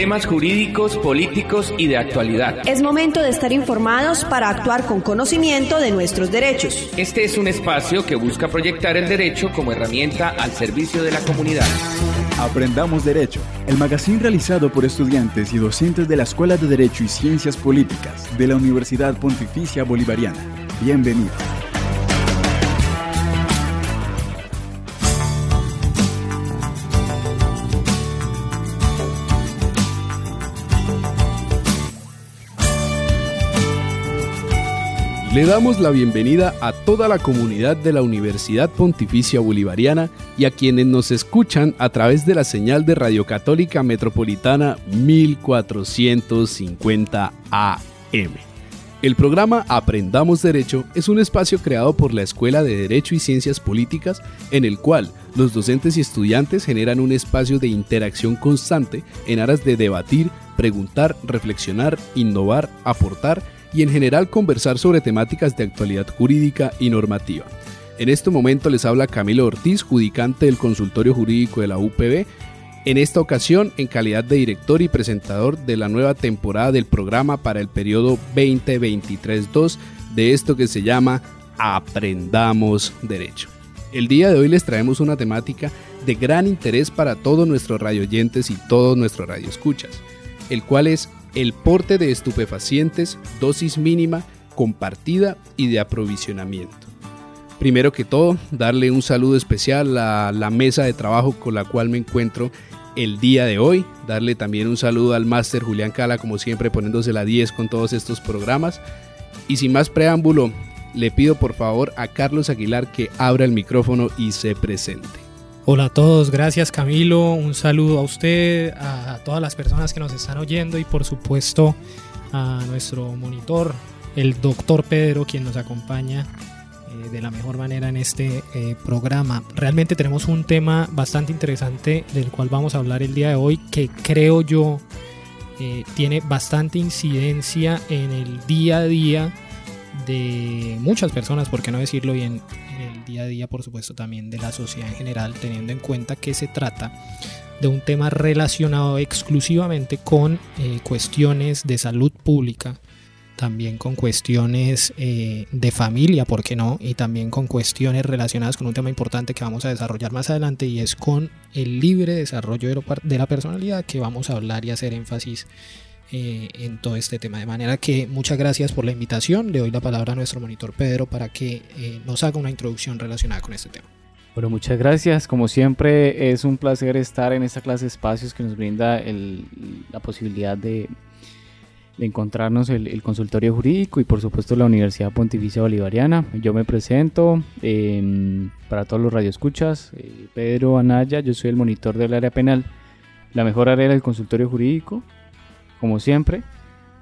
temas jurídicos, políticos y de actualidad. Es momento de estar informados para actuar con conocimiento de nuestros derechos. Este es un espacio que busca proyectar el derecho como herramienta al servicio de la comunidad. Aprendamos Derecho, el magazine realizado por estudiantes y docentes de la Escuela de Derecho y Ciencias Políticas de la Universidad Pontificia Bolivariana. Bienvenido. Le damos la bienvenida a toda la comunidad de la Universidad Pontificia Bolivariana y a quienes nos escuchan a través de la señal de Radio Católica Metropolitana 1450 AM. El programa Aprendamos Derecho es un espacio creado por la Escuela de Derecho y Ciencias Políticas en el cual los docentes y estudiantes generan un espacio de interacción constante en aras de debatir, preguntar, reflexionar, innovar, aportar y en general conversar sobre temáticas de actualidad jurídica y normativa. En este momento les habla Camilo Ortiz, judicante del consultorio jurídico de la UPB, en esta ocasión en calidad de director y presentador de la nueva temporada del programa para el periodo 2023-2 de esto que se llama Aprendamos Derecho. El día de hoy les traemos una temática de gran interés para todos nuestros radioyentes y todos nuestros radioescuchas, el cual es el porte de estupefacientes, dosis mínima, compartida y de aprovisionamiento. Primero que todo, darle un saludo especial a la mesa de trabajo con la cual me encuentro el día de hoy. Darle también un saludo al máster Julián Cala, como siempre poniéndose la 10 con todos estos programas. Y sin más preámbulo, le pido por favor a Carlos Aguilar que abra el micrófono y se presente. Hola a todos, gracias Camilo, un saludo a usted, a todas las personas que nos están oyendo y por supuesto a nuestro monitor, el doctor Pedro, quien nos acompaña eh, de la mejor manera en este eh, programa. Realmente tenemos un tema bastante interesante del cual vamos a hablar el día de hoy que creo yo eh, tiene bastante incidencia en el día a día de muchas personas, por qué no decirlo, bien el día a día, por supuesto, también de la sociedad en general, teniendo en cuenta que se trata de un tema relacionado exclusivamente con eh, cuestiones de salud pública, también con cuestiones eh, de familia, ¿por qué no? Y también con cuestiones relacionadas con un tema importante que vamos a desarrollar más adelante y es con el libre desarrollo de la personalidad que vamos a hablar y hacer énfasis eh, en todo este tema. De manera que muchas gracias por la invitación. Le doy la palabra a nuestro monitor Pedro para que eh, nos haga una introducción relacionada con este tema. Bueno, muchas gracias. Como siempre, es un placer estar en esta clase de espacios que nos brinda la posibilidad de, encontrarnos el, consultorio jurídico y por supuesto la Universidad Pontificia Bolivariana. Yo me presento em, para todos los radioescuchas, eh, Pedro Anaya, yo soy el monitor del área penal, la mejor área del consultorio jurídico como siempre.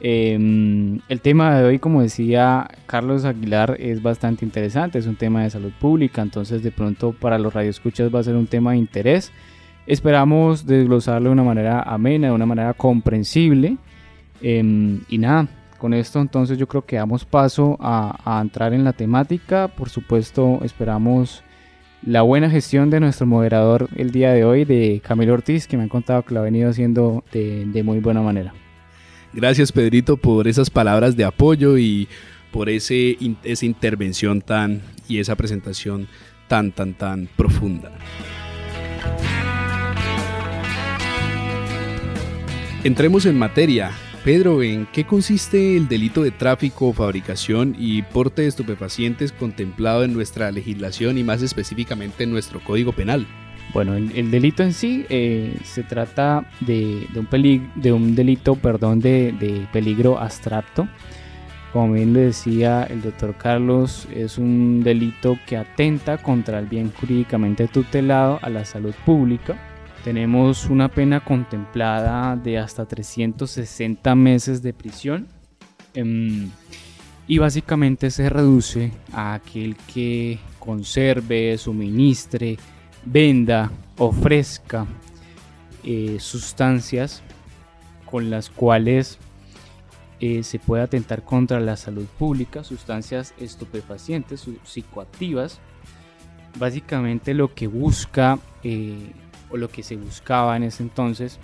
Em, el tema de hoy, como decía Carlos Aguilar, es bastante interesante, es un tema de salud pública, entonces de pronto para los radioescuchas va a ser un tema de interés. Esperamos desglosarlo de una manera amena, de una manera comprensible. Em, y nada, con esto entonces yo creo que damos paso a, entrar en la temática. Por supuesto, esperamos la buena gestión de nuestro moderador el día de hoy, de Camilo Ortiz, que me han contado que lo ha venido haciendo de muy buena manera. Gracias Pedrito por esas palabras de apoyo y por ese, esa intervención tan y esa presentación tan, tan, tan profunda. Entremos en materia. Pedro, ¿en qué consiste el delito de tráfico, fabricación y porte de estupefacientes contemplado en nuestra legislación y más específicamente en nuestro Código Penal? Bueno, el, delito en sí eh, se trata de, un de un delito perdón, de, peligro abstracto. Como bien le decía el doctor Carlos, es un delito que atenta contra el bien jurídicamente tutelado a la salud pública. Tenemos una pena contemplada de hasta 360 meses de prisión. Em, y básicamente se reduce a aquel que conserve, suministre, venda, ofrezca eh, sustancias con las cuales eh, se puede atentar contra la salud pública, sustancias estupefacientes, psicoactivas. Básicamente lo que busca eh, o lo que se buscaba en ese entonces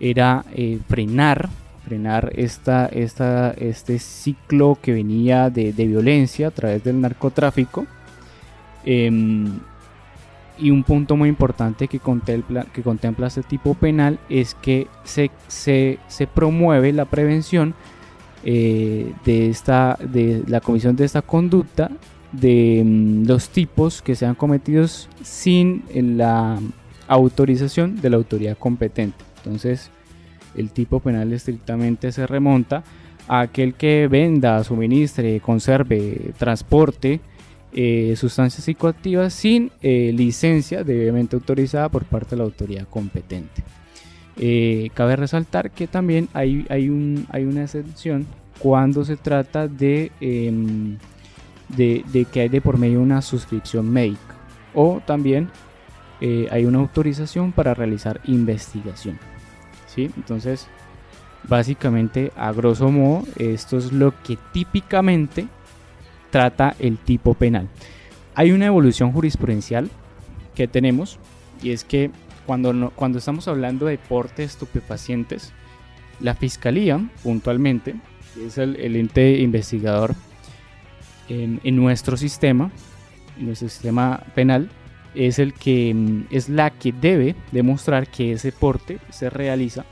era frenar, frenar esta, esta, este ciclo que venía de, violencia a través del narcotráfico. Y un punto muy importante que contempla, que contempla este tipo penal es que se, se, se promueve la prevención eh, de, esta, de la comisión de esta conducta de mm, los tipos que sean cometidos sin la autorización de la autoridad competente. Entonces, el tipo penal estrictamente se remonta a aquel que venda, suministre, conserve, transporte eh, sustancias psicoactivas sin eh, licencia debidamente autorizada por parte de la autoridad competente. Eh, cabe resaltar que también hay, hay, un, hay una excepción cuando se trata de, em, de, que hay de por medio una suscripción médica o también hay una autorización para realizar investigación. ¿sí? Entonces, básicamente, a grosso modo, esto es lo que típicamente trata el tipo penal. Hay una evolución jurisprudencial que tenemos y es que cuando, cuando estamos hablando de portes estupefacientes, la fiscalía, puntualmente, es el, ente investigador en, nuestro sistema, en nuestro sistema penal, es el que mm, es la que debe demostrar que ese porte se realiza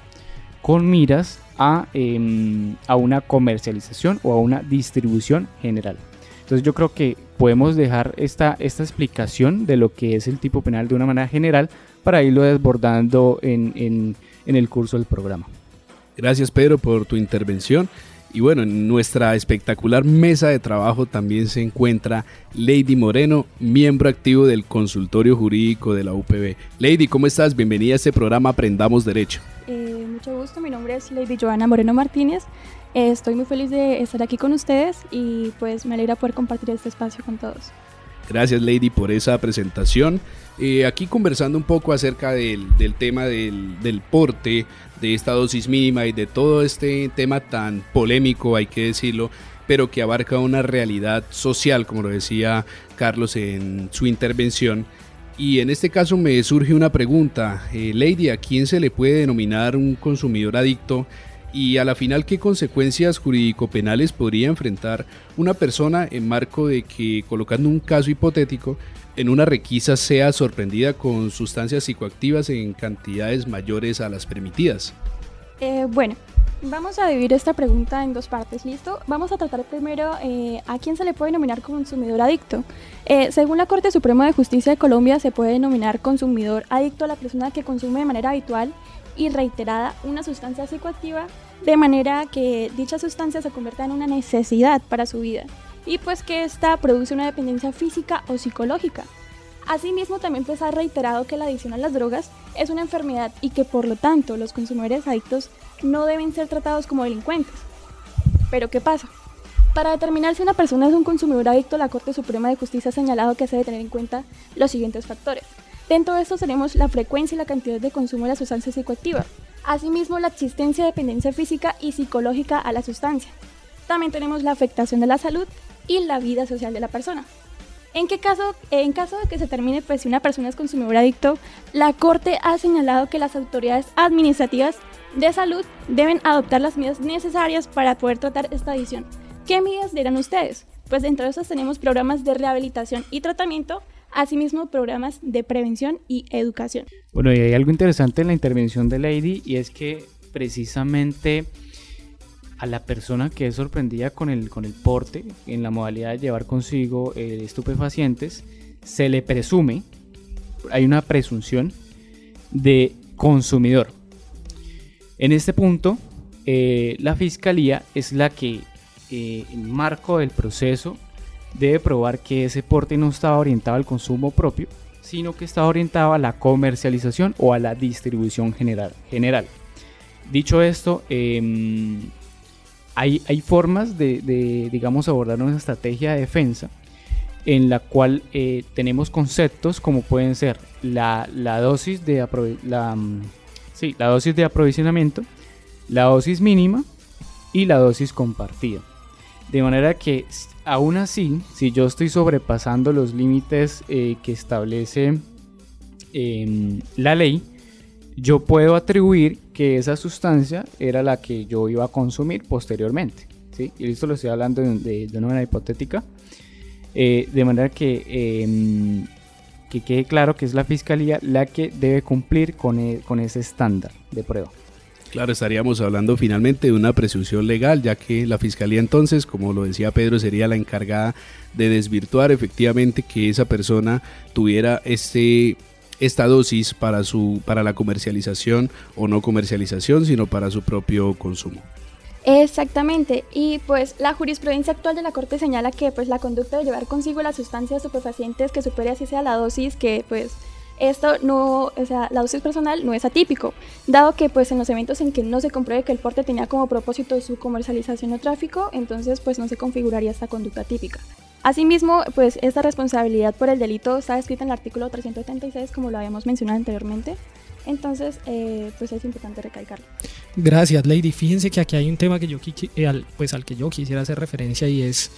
con miras a, em, a una comercialización o a una distribución general. Entonces yo creo que podemos dejar esta, esta explicación de lo que es el tipo penal de una manera general para irlo desbordando en, en, el curso del programa. Gracias Pedro por tu intervención. Y bueno, en nuestra espectacular mesa de trabajo también se encuentra Lady Moreno, miembro activo del consultorio jurídico de la UPB. Lady, ¿cómo estás? Bienvenida a este programa Aprendamos Derecho. Eh, mucho gusto, mi nombre es Lady Joana Moreno Martínez. Estoy muy feliz de estar aquí con ustedes y pues me alegra poder compartir este espacio con todos. Gracias Lady por esa presentación. Eh, aquí conversando un poco acerca del, tema del, del, porte, de esta dosis mínima y de todo este tema tan polémico, hay que decirlo, pero que abarca una realidad social, como lo decía Carlos en su intervención. Y en este caso me surge una pregunta, eh, Lady, ¿a quién se le puede denominar un consumidor adicto? Y a la final qué consecuencias jurídico-penales podría enfrentar una persona en marco de que, colocando un caso hipotético, en una requisa sea sorprendida con sustancias psicoactivas en cantidades mayores a las permitidas. Eh, bueno, vamos a dividir esta pregunta en dos partes, ¿listo? Vamos a tratar primero eh, a quién se le puede denominar consumidor adicto. Eh, según la Corte Suprema de Justicia de Colombia, se puede denominar consumidor adicto a la persona que consume de manera habitual y reiterada una sustancia psicoactiva de manera que dicha sustancia se convierta en una necesidad para su vida y pues que ésta produce una dependencia física o psicológica. Asimismo, también pues ha reiterado que la adicción a las drogas es una enfermedad y que por lo tanto los consumidores adictos no deben ser tratados como delincuentes. Pero ¿qué pasa? Para determinar si una persona es un consumidor adicto, la Corte Suprema de Justicia ha señalado que se debe tener en cuenta los siguientes factores. Dentro de esto tenemos la frecuencia y la cantidad de consumo de la sustancia psicoactiva. Asimismo, la existencia de dependencia física y psicológica a la sustancia. También tenemos la afectación de la salud y la vida social de la persona. En, qué caso, en caso de que se termine pues, si una persona es consumidor adicto, la Corte ha señalado que las autoridades administrativas de salud deben adoptar las medidas necesarias para poder tratar esta adicción. ¿Qué medidas dirán ustedes? Pues dentro de esas tenemos programas de rehabilitación y tratamiento asimismo programas de prevención y educación. Bueno, y hay algo interesante en la intervención de Lady y es que precisamente a la persona que es sorprendida con el, con el porte, en la modalidad de llevar consigo eh, estupefacientes, se le presume, hay una presunción de consumidor. En este punto, eh, la fiscalía es la que, eh, en marco del proceso, debe probar que ese porte no estaba orientado al consumo propio, sino que estaba orientado a la comercialización o a la distribución general. Dicho esto, em, hay, hay, formas de, digamos, abordar una estrategia de defensa en la cual eh, tenemos conceptos como pueden ser la, dosis de la, mm, la dosis de aprovisionamiento, la dosis mínima y la dosis compartida. De manera que aún así, si yo estoy sobrepasando los límites eh, que establece em, la ley, yo puedo atribuir que esa sustancia era la que yo iba a consumir posteriormente. Y esto lo estoy hablando de, una manera hipotética. Eh, de manera que, em, que quede claro que es la fiscalía la que debe cumplir con, e, con ese estándar de prueba. Claro, estaríamos hablando finalmente de una presunción legal, ya que la fiscalía entonces, como lo decía Pedro, sería la encargada de desvirtuar efectivamente que esa persona tuviera este esta dosis para su para la comercialización o no comercialización, sino para su propio consumo. Exactamente, y pues la jurisprudencia actual de la Corte señala que pues la conducta de llevar consigo las sustancias estupefacientes que supere así sea la dosis que pues esto no, o sea, la dosis personal no es atípico, dado que pues en los eventos en que no se compruebe que el porte tenía como propósito su comercialización o tráfico, entonces pues no se configuraría esta conducta típica. Asimismo, pues esta responsabilidad por el delito está escrita en el artículo 376, como lo habíamos mencionado anteriormente. Entonces, eh, pues es importante recalcarlo. Gracias, Lady. Fíjense que aquí hay un tema que yo, eh, pues al que yo quisiera hacer referencia y es,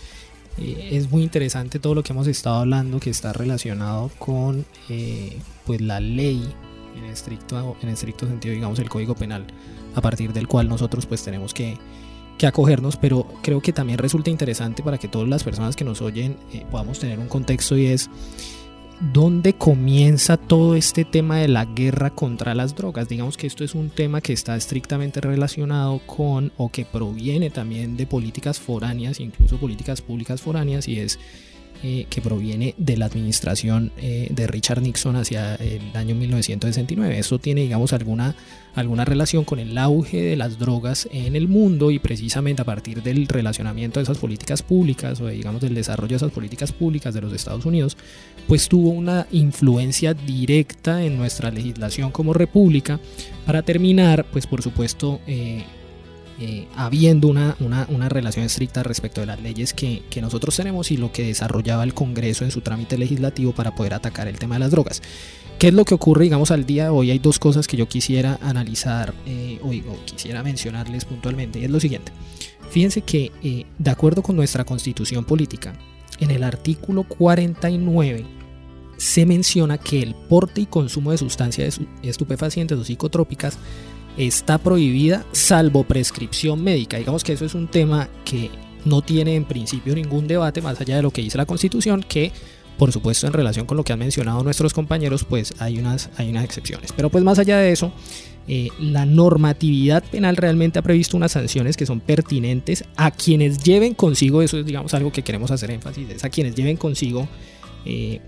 eh, es muy interesante todo lo que hemos estado hablando que está relacionado con pues la ley en estricto, en estricto sentido, digamos, el Código Penal, a partir del cual nosotros pues tenemos que que acogernos, pero creo que también resulta interesante para que todas las personas que nos oyen eh, podamos tener un contexto y es dónde comienza todo este tema de la guerra contra las drogas. Digamos que esto es un tema que está estrictamente relacionado con o que proviene también de políticas foráneas, incluso políticas públicas foráneas, y es eh, que proviene de la administración eh, de Richard Nixon hacia el año 1969. Eso tiene, digamos, alguna, alguna relación con el auge de las drogas en el mundo y precisamente a partir del relacionamiento de esas políticas públicas o, digamos, del desarrollo de esas políticas públicas de los Estados Unidos, pues tuvo una influencia directa en nuestra legislación como república para terminar, pues por supuesto, eh, eh, habiendo una, una, relación estricta respecto de las leyes que, nosotros tenemos y lo que desarrollaba el Congreso en su trámite legislativo para poder atacar el tema de las drogas. ¿Qué es lo que ocurre, digamos, al día de hoy? Hay dos cosas que yo quisiera analizar eh, o, quisiera mencionarles puntualmente. Y es lo siguiente. Fíjense que, eh, de acuerdo con nuestra constitución política, en el artículo 49 se menciona que el porte y consumo de sustancias estupefacientes o psicotrópicas está prohibida salvo prescripción médica. Digamos que eso es un tema que no tiene en principio ningún debate más allá de lo que dice la Constitución, que por supuesto en relación con lo que han mencionado nuestros compañeros, pues hay unas, hay unas excepciones. Pero pues más allá de eso, eh, la normatividad penal realmente ha previsto unas sanciones que son pertinentes a quienes lleven consigo, eso es digamos algo que queremos hacer énfasis, es a quienes lleven consigo eh,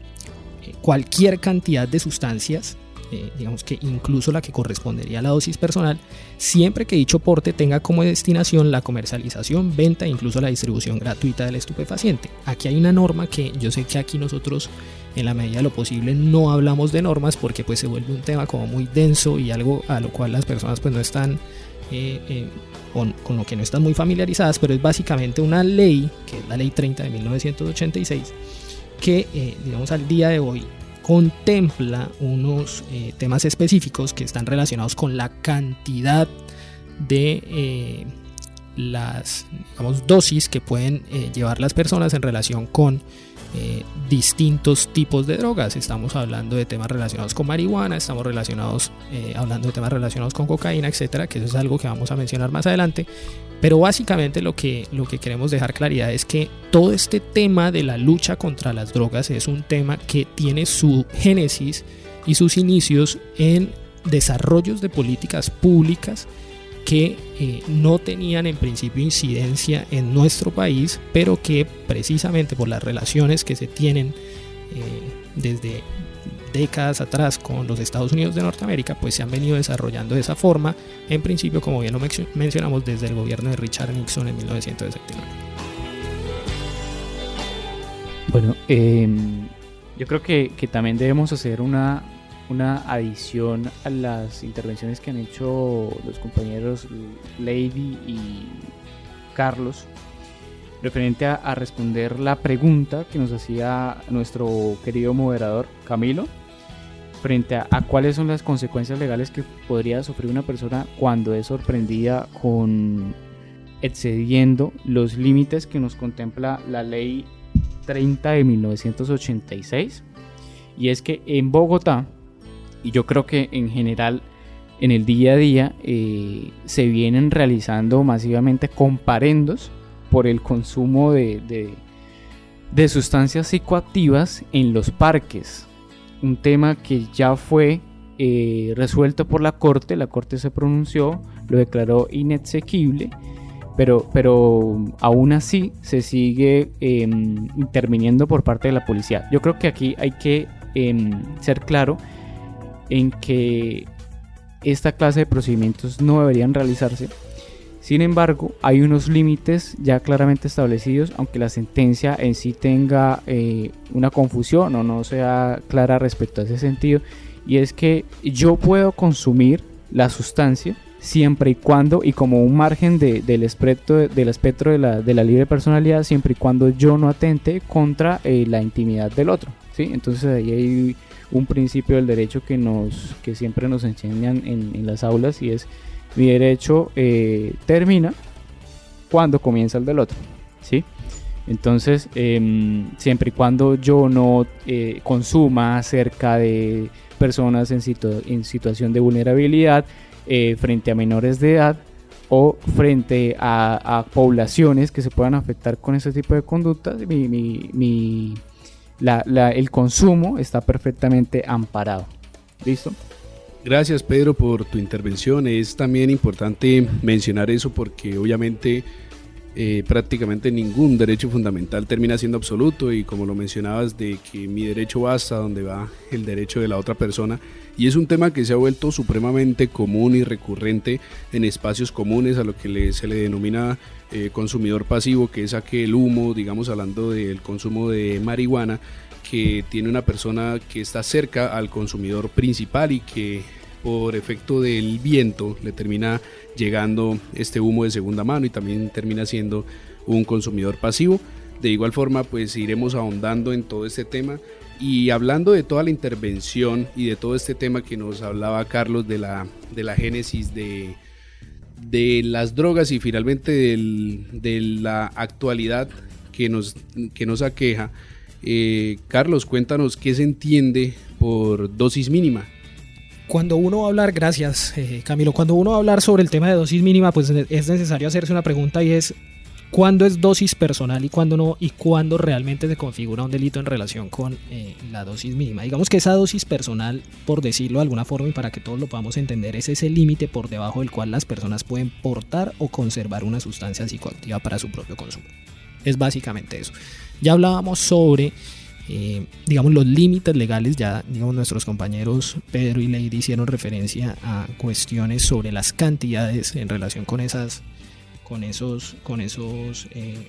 cualquier cantidad de sustancias eh, digamos que incluso la que correspondería a la dosis personal, siempre que dicho porte tenga como destinación la comercialización, venta e incluso la distribución gratuita del estupefaciente. Aquí hay una norma que yo sé que aquí nosotros en la medida de lo posible no hablamos de normas porque pues se vuelve un tema como muy denso y algo a lo cual las personas pues no están eh, eh, con, con, lo que no están muy familiarizadas, pero es básicamente una ley, que es la ley 30 de 1986, que digamos al día de hoy contempla unos eh, temas específicos que están relacionados con la cantidad de eh, las dosis que pueden eh, llevar las personas en relación con distintos tipos de drogas. Estamos hablando de temas relacionados con marihuana, estamos relacionados, hablando de temas relacionados con cocaína, etcétera, que eso es algo que vamos a mencionar más adelante. Pero básicamente lo que, lo que queremos dejar claridad es que todo este tema de la lucha contra las drogas es un tema que tiene su génesis y sus inicios en desarrollos de políticas públicas que eh, no tenían en principio incidencia en nuestro país, pero que precisamente por las relaciones que se tienen eh, desde décadas atrás con los Estados Unidos de Norteamérica, pues se han venido desarrollando de esa forma, en principio, como bien lo mencionamos, desde el gobierno de Richard Nixon en 1979. Bueno, em, yo creo que, también debemos hacer una, una adición a las intervenciones que han hecho los compañeros Lady y Carlos referente a, responder la pregunta que nos hacía nuestro querido moderador Camilo frente a, cuáles son las consecuencias legales que podría sufrir una persona cuando es sorprendida con excediendo los límites que nos contempla la ley 30 de 1986 y es que en Bogotá y yo creo que en general en el día a día eh, se vienen realizando masivamente comparendos por el consumo de, de, sustancias psicoactivas en los parques. Un tema que ya fue eh, resuelto por la Corte, la Corte se pronunció, lo declaró inexequible, pero, pero aún así se sigue em, interviniendo por parte de la policía. Yo creo que aquí hay que em, ser claro en que esta clase de procedimientos no deberían realizarse. Sin embargo, hay unos límites ya claramente establecidos, aunque la sentencia en sí tenga eh, una confusión o no sea clara respecto a ese sentido, y es que yo puedo consumir la sustancia siempre y cuando, y como un margen del espectro, del espectro de, la, de la libre personalidad, siempre y cuando yo no atente contra eh, la intimidad del otro. ¿sí? Entonces ahí hay un principio del derecho que, nos, que siempre nos enseñan en, las aulas y es mi derecho eh, termina cuando comienza el del otro. ¿sí? Entonces, em, siempre y cuando yo no eh, consuma cerca de personas en, en situación de vulnerabilidad, eh, frente a menores de edad o frente a, poblaciones que se puedan afectar con ese tipo de conductas, mi, mi el consumo está perfectamente amparado. ¿Listo? Gracias Pedro por tu intervención. Es también importante mencionar eso porque obviamente eh, prácticamente ningún derecho fundamental termina siendo absoluto y como lo mencionabas de que mi derecho va hasta donde va el derecho de la otra persona y es un tema que se ha vuelto supremamente común y recurrente en espacios comunes a lo que se le denomina eh, consumidor pasivo, que es aquel humo, digamos hablando del consumo de marihuana, que tiene una persona que está cerca al consumidor principal y que por efecto del viento le termina llegando este humo de segunda mano y también termina siendo un consumidor pasivo. De igual forma, pues iremos ahondando en todo este tema y hablando de toda la intervención y de todo este tema que nos hablaba Carlos de la, de la génesis de, de las drogas y finalmente de la actualidad que nos, que nos aqueja. Eh, Carlos, cuéntanos qué se entiende por dosis mínima. Cuando uno va a hablar, gracias eh, Camilo, cuando uno va a hablar sobre el tema de dosis mínima, pues es necesario hacerse una pregunta y es cuándo es dosis personal y cuándo no, y cuándo realmente se configura un delito en relación con eh, la dosis mínima. Digamos que esa dosis personal, por decirlo de alguna forma y para que todos lo podamos entender, es ese límite por debajo del cual las personas pueden portar o conservar una sustancia psicoactiva para su propio consumo. Es básicamente eso. Ya hablábamos sobre, eh, digamos, los límites legales, ya digamos nuestros compañeros Pedro y Lady hicieron referencia a cuestiones sobre las cantidades en relación con esas con esos, con esos eh,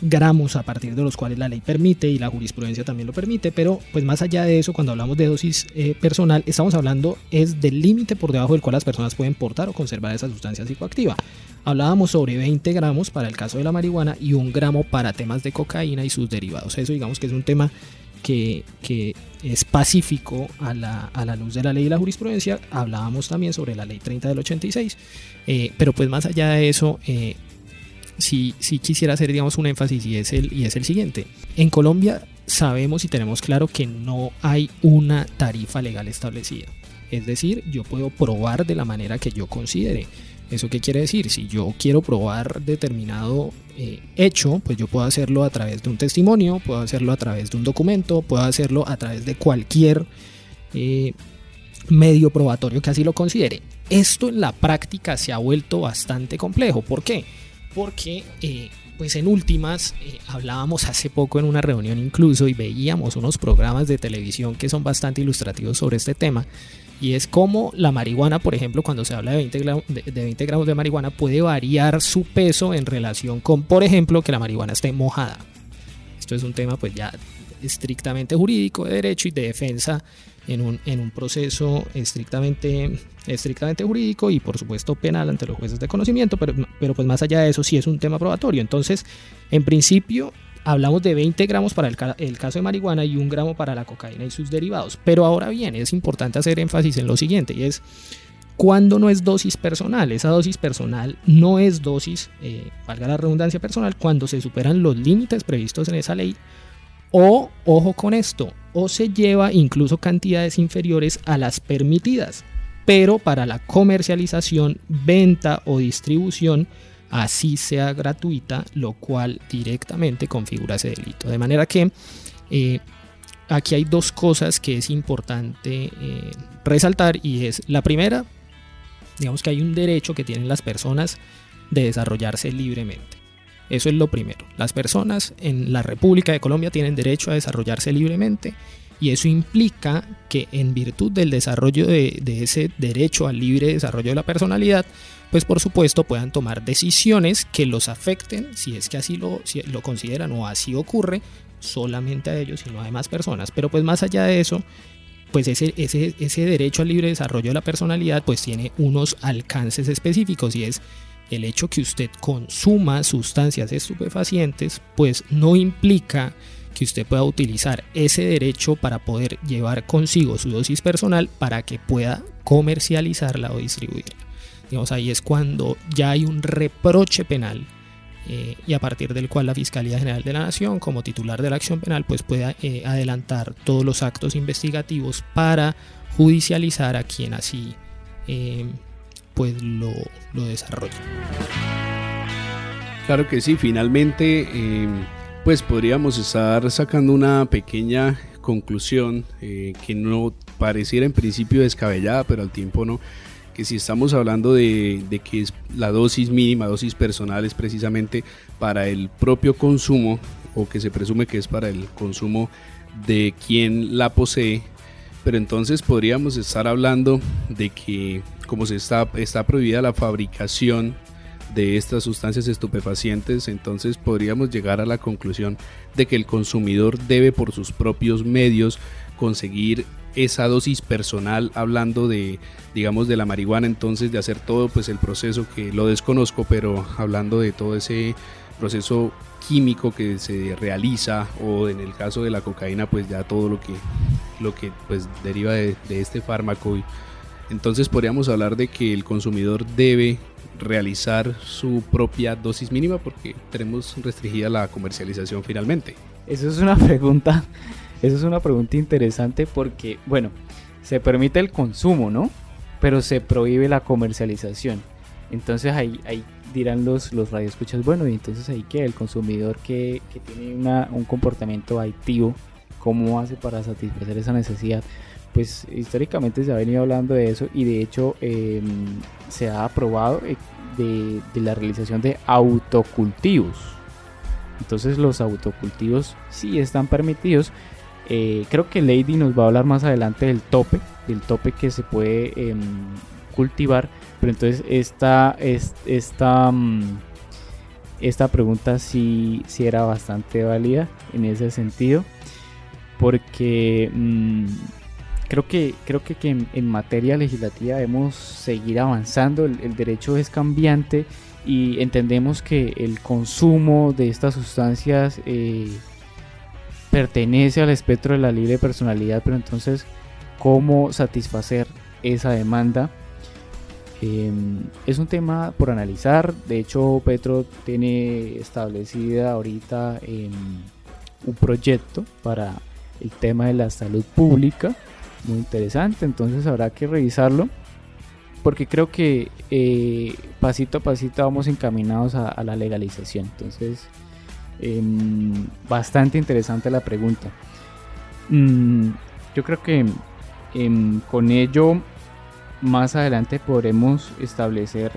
gramos a partir de los cuales la ley permite y la jurisprudencia también lo permite, pero pues más allá de eso, cuando hablamos de dosis eh, personal, estamos hablando es del límite por debajo del cual las personas pueden portar o conservar esa sustancia psicoactiva. Hablábamos sobre 20 gramos para el caso de la marihuana y un gramo para temas de cocaína y sus derivados. Eso digamos que es un tema que, es pacífico a la, a la, luz de la ley y la jurisprudencia. Hablábamos también sobre la ley 30 del 86, eh, pero pues más allá de eso, eh, si, quisiera hacer, digamos, un énfasis y es, el, y es el siguiente. En Colombia sabemos y tenemos claro que no hay una tarifa legal establecida. Es decir, yo puedo probar de la manera que yo considere. ¿Eso qué quiere decir? Si yo quiero probar determinado eh, hecho, pues yo puedo hacerlo a través de un testimonio, puedo hacerlo a través de un documento, puedo hacerlo a través de cualquier eh, medio probatorio que así lo considere. Esto en la práctica se ha vuelto bastante complejo. ¿Por qué? porque eh, pues en últimas hablábamos hace poco en una reunión incluso y veíamos unos programas de televisión que son bastante ilustrativos sobre este tema y es como la marihuana, por ejemplo, cuando se habla de 20, gramos de, 20 gramos de marihuana puede variar su peso en relación con, por ejemplo, que la marihuana esté mojada. Esto es un tema pues ya estrictamente jurídico, de derecho y de defensa en un, en un proceso estrictamente, estrictamente jurídico y por supuesto penal ante los jueces de conocimiento, pero, pero pues más allá de eso sí es un tema probatorio. Entonces, en principio, hablamos de 20 gramos para el, el, caso de marihuana y un gramo para la cocaína y sus derivados. Pero ahora bien, es importante hacer énfasis en lo siguiente y es cuando no es dosis personal. Esa dosis personal no es dosis, eh, valga la redundancia personal, cuando se superan los límites previstos en esa ley o, ojo con esto, o se lleva incluso cantidades inferiores a las permitidas. pero para la comercialización, venta o distribución, así sea gratuita, lo cual directamente configura ese delito. De manera que eh, aquí hay dos cosas que es importante eh, resaltar y es la primera, digamos que hay un derecho que tienen las personas de desarrollarse libremente. Eso es lo primero. Las personas en la República de Colombia tienen derecho a desarrollarse libremente y eso implica que en virtud del desarrollo de, ese derecho al libre desarrollo de la personalidad, pues por supuesto puedan tomar decisiones que los afecten, si es que así lo, consideran o así ocurre, solamente a ellos y no a demás personas. Pero pues más allá de eso, pues ese, ese, ese derecho al libre desarrollo de la personalidad pues tiene unos alcances específicos y es el hecho que usted consuma sustancias estupefacientes, pues no implica que usted pueda utilizar ese derecho para poder llevar consigo su dosis personal para que pueda comercializarla o distribuirla. Digamos, ahí es cuando ya hay un reproche penal eh, y a partir del cual la Fiscalía General de la Nación, como titular de la acción penal, pues pueda eh, adelantar todos los actos investigativos para judicializar a quien así eh, pues lo, lo desarrolla. Claro que sí, finalmente pues podríamos estar sacando una pequeña conclusión eh, que no pareciera en principio descabellada, pero al tiempo no, que si estamos hablando de, de, que es la dosis mínima, dosis personal es precisamente para el propio consumo o que se presume que es para el consumo de quien la posee, pero entonces podríamos estar hablando de que como se está, está prohibida la fabricación de estas sustancias estupefacientes, entonces podríamos llegar a la conclusión de que el consumidor debe por sus propios medios conseguir esa dosis personal hablando de digamos de la marihuana entonces de hacer todo pues el proceso que lo desconozco pero hablando de todo ese proceso químico que se realiza o en el caso de la cocaína pues ya todo lo que lo que pues deriva de, de este fármaco. Entonces podríamos hablar de que el consumidor debe realizar su propia dosis mínima porque tenemos restringida la comercialización finalmente. Eso es una pregunta, eso es una pregunta interesante porque, bueno, se permite el consumo, ¿no? Pero se prohíbe la comercialización. Entonces ahí, ahí dirán los, los radioescuchas, bueno, y entonces ahí que el consumidor que, que tiene una, un comportamiento activo, ¿cómo hace para satisfacer esa necesidad? Pues históricamente se ha venido hablando de eso y de hecho em, se ha aprobado eh, de, la realización de autocultivos. Entonces los autocultivos sí están permitidos. Eh, creo que Lady nos va a hablar más adelante del tope, del tope que se puede em, cultivar. Pero entonces esta, esta, mm, esta pregunta sí, sí, era bastante válida en ese sentido. Porque mm, creo que, creo que, en, materia legislativa debemos seguir avanzando, el, derecho es cambiante y entendemos que el consumo de estas sustancias eh, pertenece al espectro de la libre personalidad, pero entonces, ¿cómo satisfacer esa demanda? Em, es un tema por analizar, de hecho Petro tiene establecida ahorita em, un proyecto para el tema de la salud pública muy interesante, entonces habrá que revisarlo porque creo que eh, pasito a pasito vamos encaminados a, la legalización. Entonces, em, bastante interesante la pregunta. Mm, yo creo que em, con ello más adelante podremos establecer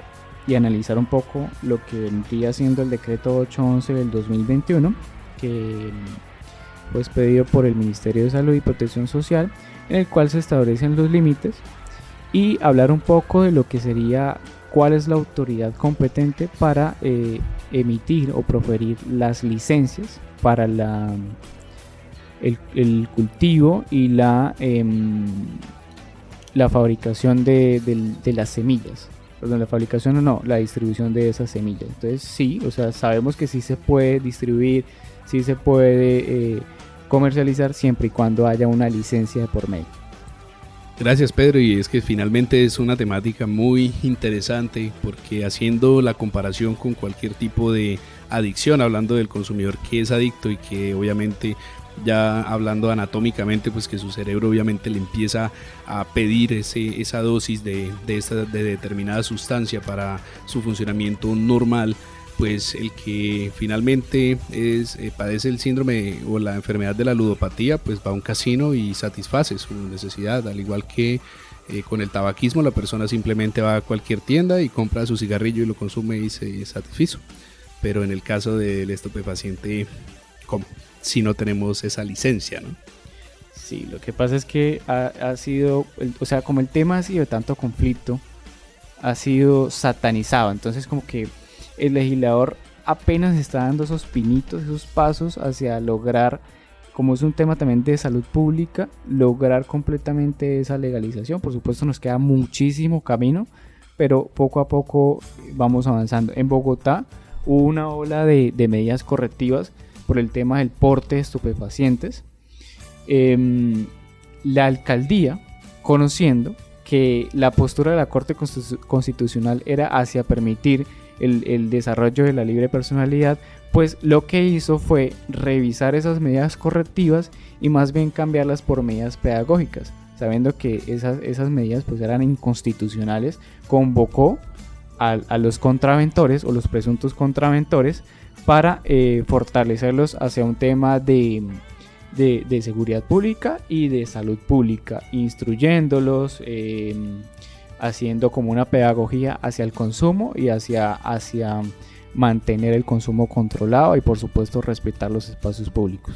y analizar un poco lo que vendría siendo el decreto 811 del 2021, que fue pedido por el Ministerio de Salud y Protección Social en el cual se establecen los límites y hablar un poco de lo que sería cuál es la autoridad competente para eh, emitir o proferir las licencias para la, el, cultivo y la, em, la fabricación de, las semillas. Perdón, la fabricación o no, la distribución de esas semillas. Entonces sí, o sea, sabemos que sí se puede distribuir, sí se puede... Eh, comercializar siempre y cuando haya una licencia de por medio. Gracias Pedro y es que finalmente es una temática muy interesante porque haciendo la comparación con cualquier tipo de adicción, hablando del consumidor que es adicto y que obviamente ya hablando anatómicamente, pues que su cerebro obviamente le empieza a pedir ese, esa dosis de, de, esta, de determinada sustancia para su funcionamiento normal pues el que finalmente es, eh, padece el síndrome o la enfermedad de la ludopatía, pues va a un casino y satisface su necesidad, al igual que eh, con el tabaquismo la persona simplemente va a cualquier tienda y compra su cigarrillo y lo consume y se satisfizo. Pero en el caso del estupefaciente, ¿cómo? Si no tenemos esa licencia, ¿no? Sí, lo que pasa es que ha, ha sido, o sea, como el tema ha sido de tanto conflicto, ha sido satanizado. Entonces como que el legislador apenas está dando esos pinitos, esos pasos hacia lograr, como es un tema también de salud pública, lograr completamente esa legalización. Por supuesto nos queda muchísimo camino, pero poco a poco vamos avanzando. En Bogotá hubo una ola de, medidas correctivas por el tema del porte de estupefacientes. Em, la alcaldía, conociendo que la postura de la Corte Constitucional era hacia permitir el, desarrollo de la libre personalidad, pues lo que hizo fue revisar esas medidas correctivas y más bien cambiarlas por medidas pedagógicas, sabiendo que esas, medidas pues eran inconstitucionales, convocó a, los contraventores o los presuntos contraventores para eh, fortalecerlos hacia un tema de, seguridad pública y de salud pública, instruyéndolos, eh, haciendo como una pedagogía hacia el consumo y hacia, hacia mantener el consumo controlado y por supuesto respetar los espacios públicos.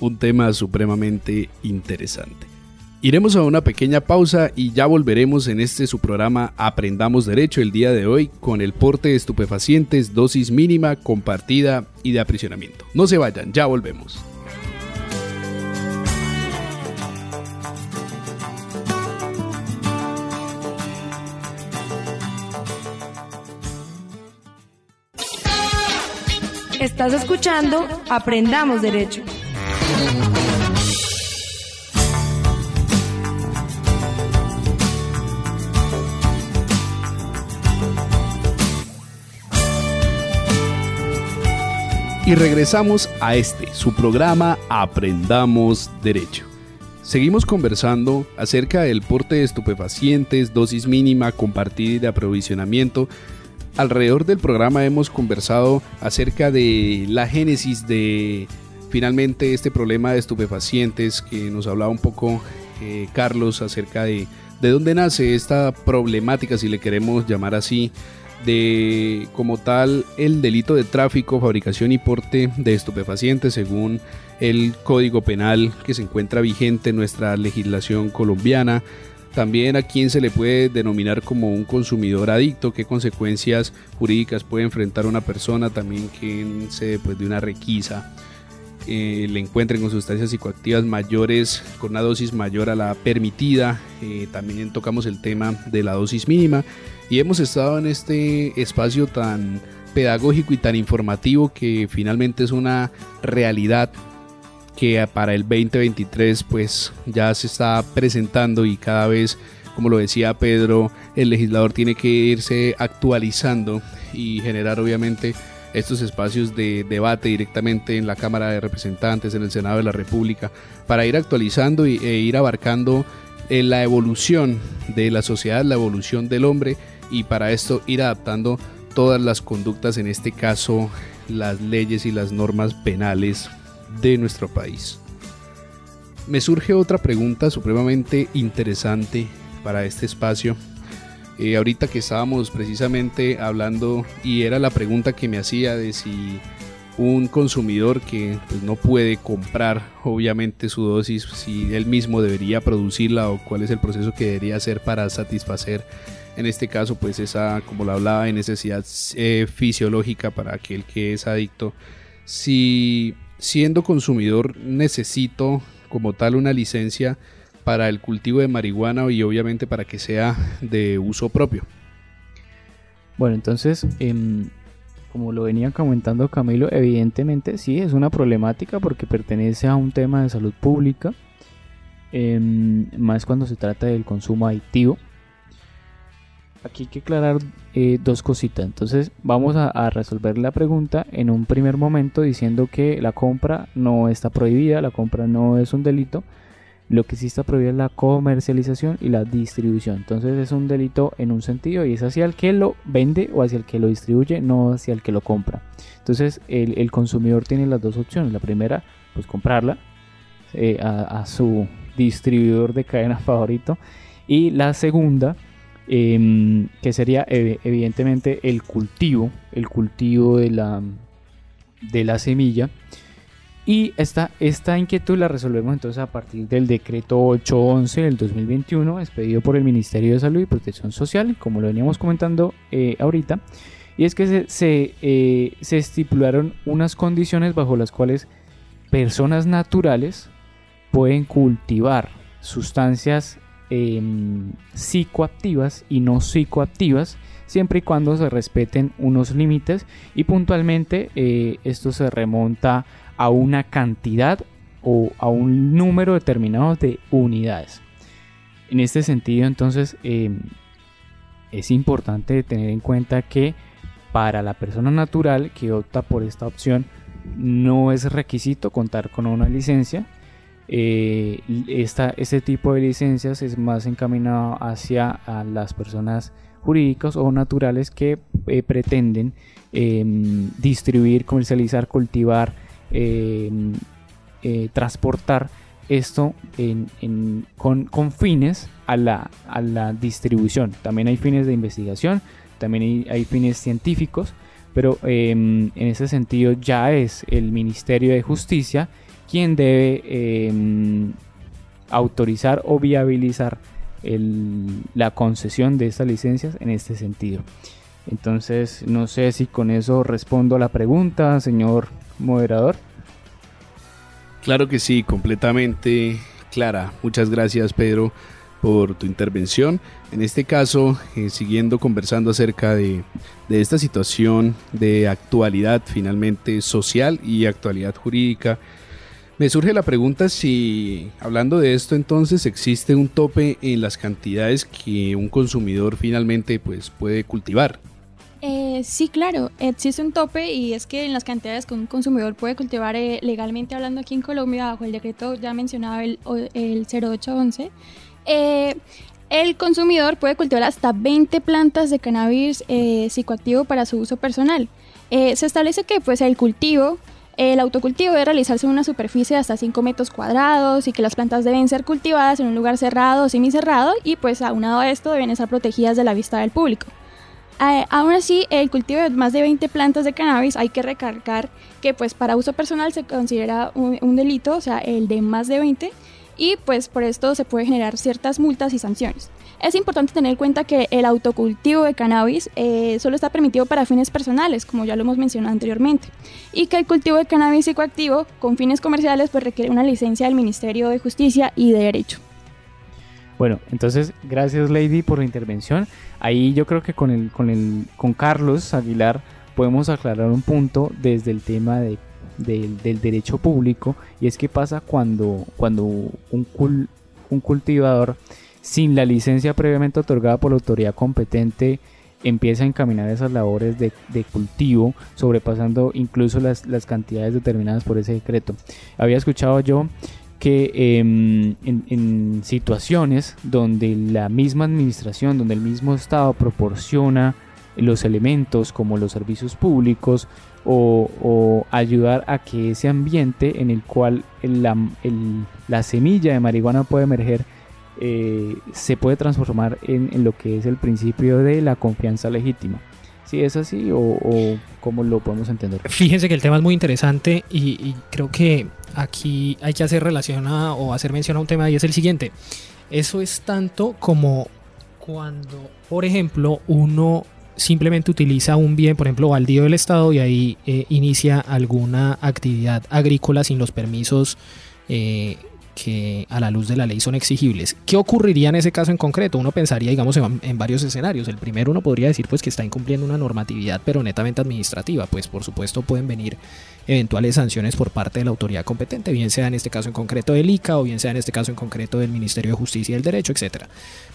Un tema supremamente interesante. Iremos a una pequeña pausa y ya volveremos en este su programa Aprendamos Derecho el día de hoy con el porte de estupefacientes, dosis mínima, compartida y de aprisionamiento. No se vayan, ya volvemos. Estás escuchando Aprendamos Derecho. Y regresamos a este, su programa Aprendamos Derecho. Seguimos conversando acerca del porte de estupefacientes, dosis mínima, compartida y de aprovisionamiento alrededor del programa hemos conversado acerca de la génesis de finalmente este problema de estupefacientes que nos hablaba un poco eh, Carlos acerca de de dónde nace esta problemática, si le queremos llamar así, de como tal el delito de tráfico, fabricación y porte de estupefacientes según el Código Penal que se encuentra vigente en nuestra legislación colombiana también a quién se le puede denominar como un consumidor adicto, qué consecuencias jurídicas puede enfrentar una persona, también quien se pues, de una requisa eh, le encuentren con sustancias psicoactivas mayores, con una dosis mayor a la permitida. Eh, también tocamos el tema de la dosis mínima y hemos estado en este espacio tan pedagógico y tan informativo que finalmente es una realidad que para el 2023 pues ya se está presentando y cada vez, como lo decía Pedro, el legislador tiene que irse actualizando y generar obviamente estos espacios de debate directamente en la Cámara de Representantes, en el Senado de la República, para ir actualizando e ir abarcando eh, la evolución de la sociedad, la evolución del hombre y para esto ir adaptando todas las conductas, en este caso las leyes y las normas penales de nuestro país. Me surge otra pregunta supremamente interesante para este espacio. Eh, ahorita que estábamos precisamente hablando y era la pregunta que me hacía de si un consumidor que pues, no puede comprar obviamente su dosis, si él mismo debería producirla o cuál es el proceso que debería hacer para satisfacer en este caso pues esa, como lo hablaba, de necesidad eh, fisiológica para aquel que es adicto. Si siendo consumidor necesito como tal una licencia para el cultivo de marihuana y obviamente para que sea de uso propio. Bueno, entonces, em, como lo venía comentando Camilo, evidentemente sí es una problemática porque pertenece a un tema de salud pública, em, más cuando se trata del consumo adictivo. Aquí hay que aclarar eh, dos cositas. Entonces vamos a, resolver la pregunta en un primer momento diciendo que la compra no está prohibida, la compra no es un delito. Lo que sí está prohibido es la comercialización y la distribución. Entonces es un delito en un sentido y es hacia el que lo vende o hacia el que lo distribuye, no hacia el que lo compra. Entonces el, consumidor tiene las dos opciones. La primera, pues comprarla eh, a su distribuidor de cadena favorito. Y la segunda, Em, que sería evidentemente el cultivo, el cultivo de la, de la semilla. Y esta, esta inquietud la resolvemos entonces a partir del decreto 811 del 2021, expedido por el Ministerio de Salud y Protección Social, como lo veníamos comentando eh, ahorita. Y es que se, se, eh, se estipularon unas condiciones bajo las cuales personas naturales pueden cultivar sustancias Em, psicoactivas y no psicoactivas, siempre y cuando se respeten unos límites y puntualmente eh, esto se remonta a una cantidad o a un número determinado de unidades. En este sentido, entonces, em, es importante tener en cuenta que para la persona natural que opta por esta opción, no es requisito contar con una licencia, este tipo de licencias es más encaminado hacia las personas jurídicas o naturales que eh, pretenden em, distribuir, comercializar, cultivar, em, eh, transportar esto con, fines a la, a la, distribución. También hay fines de investigación, también hay fines científicos, pero em, en ese sentido ya es el Ministerio de Justicia quien debe em, autorizar o viabilizar la concesión de estas licencias en este sentido. Entonces, no sé si con eso respondo a la pregunta, señor moderador. Claro que sí, completamente clara. Muchas gracias, Pedro, por tu intervención. En este caso, eh, siguiendo conversando acerca de, de esta situación de actualidad finalmente social y actualidad jurídica me surge la pregunta si, hablando de esto, entonces existe un tope en las cantidades que un consumidor finalmente pues, puede cultivar. Eh, sí, claro, existe un tope y es que en las cantidades que un consumidor puede cultivar eh, legalmente hablando aquí en Colombia, bajo el decreto ya mencionado, el, el 0811, eh, el consumidor puede cultivar hasta 20 plantas de cannabis psicoactivo para su uso personal. se establece que pues, el cultivo el autocultivo debe realizarse en una superficie de hasta 5 metros cuadrados y que las plantas deben ser cultivadas en un lugar cerrado o semicerrado y pues aunado a esto deben estar protegidas de la vista del público. Eh, aún así, el cultivo de más de 20 plantas de cannabis hay que recargar que pues para uso personal se considera un, un delito, o sea, el de más de 20 y pues por esto se puede generar ciertas multas y sanciones. Es importante tener en cuenta que el autocultivo de cannabis eh, solo está permitido para fines personales, como ya lo hemos mencionado anteriormente, y que el cultivo de cannabis psicoactivo con fines comerciales pues requiere una licencia del Ministerio de Justicia y de Derecho. Bueno, entonces gracias Lady por la intervención. Ahí yo creo que con, el, con, el, con Carlos Aguilar podemos aclarar un punto desde el tema de del, derecho público y es que pasa cuando, cuando un, un cultivador sin la licencia previamente otorgada por la autoridad competente empieza a encaminar esas labores de, cultivo, sobrepasando incluso las, cantidades determinadas por ese decreto. Había escuchado yo que em, en, en, situaciones donde la misma administración, donde el mismo Estado proporciona los elementos como los servicios públicos, o, ayudar a que ese ambiente en el cual la, semilla de marihuana puede emerger eh, se puede transformar en, lo que es el principio de la confianza legítima. Si es así o, cómo lo podemos entender. Fíjense que el tema es muy interesante y, creo que aquí hay que hacer relación o hacer mención a un tema y es el siguiente. Eso es tanto como cuando, por ejemplo, uno simplemente utiliza un bien, por ejemplo, baldío del Estado y ahí eh, inicia alguna actividad agrícola sin los permisos eh, que a la luz de la ley son exigibles. ¿Qué ocurriría en ese caso en concreto? Uno pensaría, digamos, en, varios escenarios. El primero uno podría decir pues que está incumpliendo una normatividad, pero netamente administrativa. Pues por supuesto pueden venir eventuales sanciones por parte de la autoridad competente, bien sea en este caso en concreto del ICA o bien sea en este caso en concreto del Ministerio de Justicia y del Derecho, etcétera.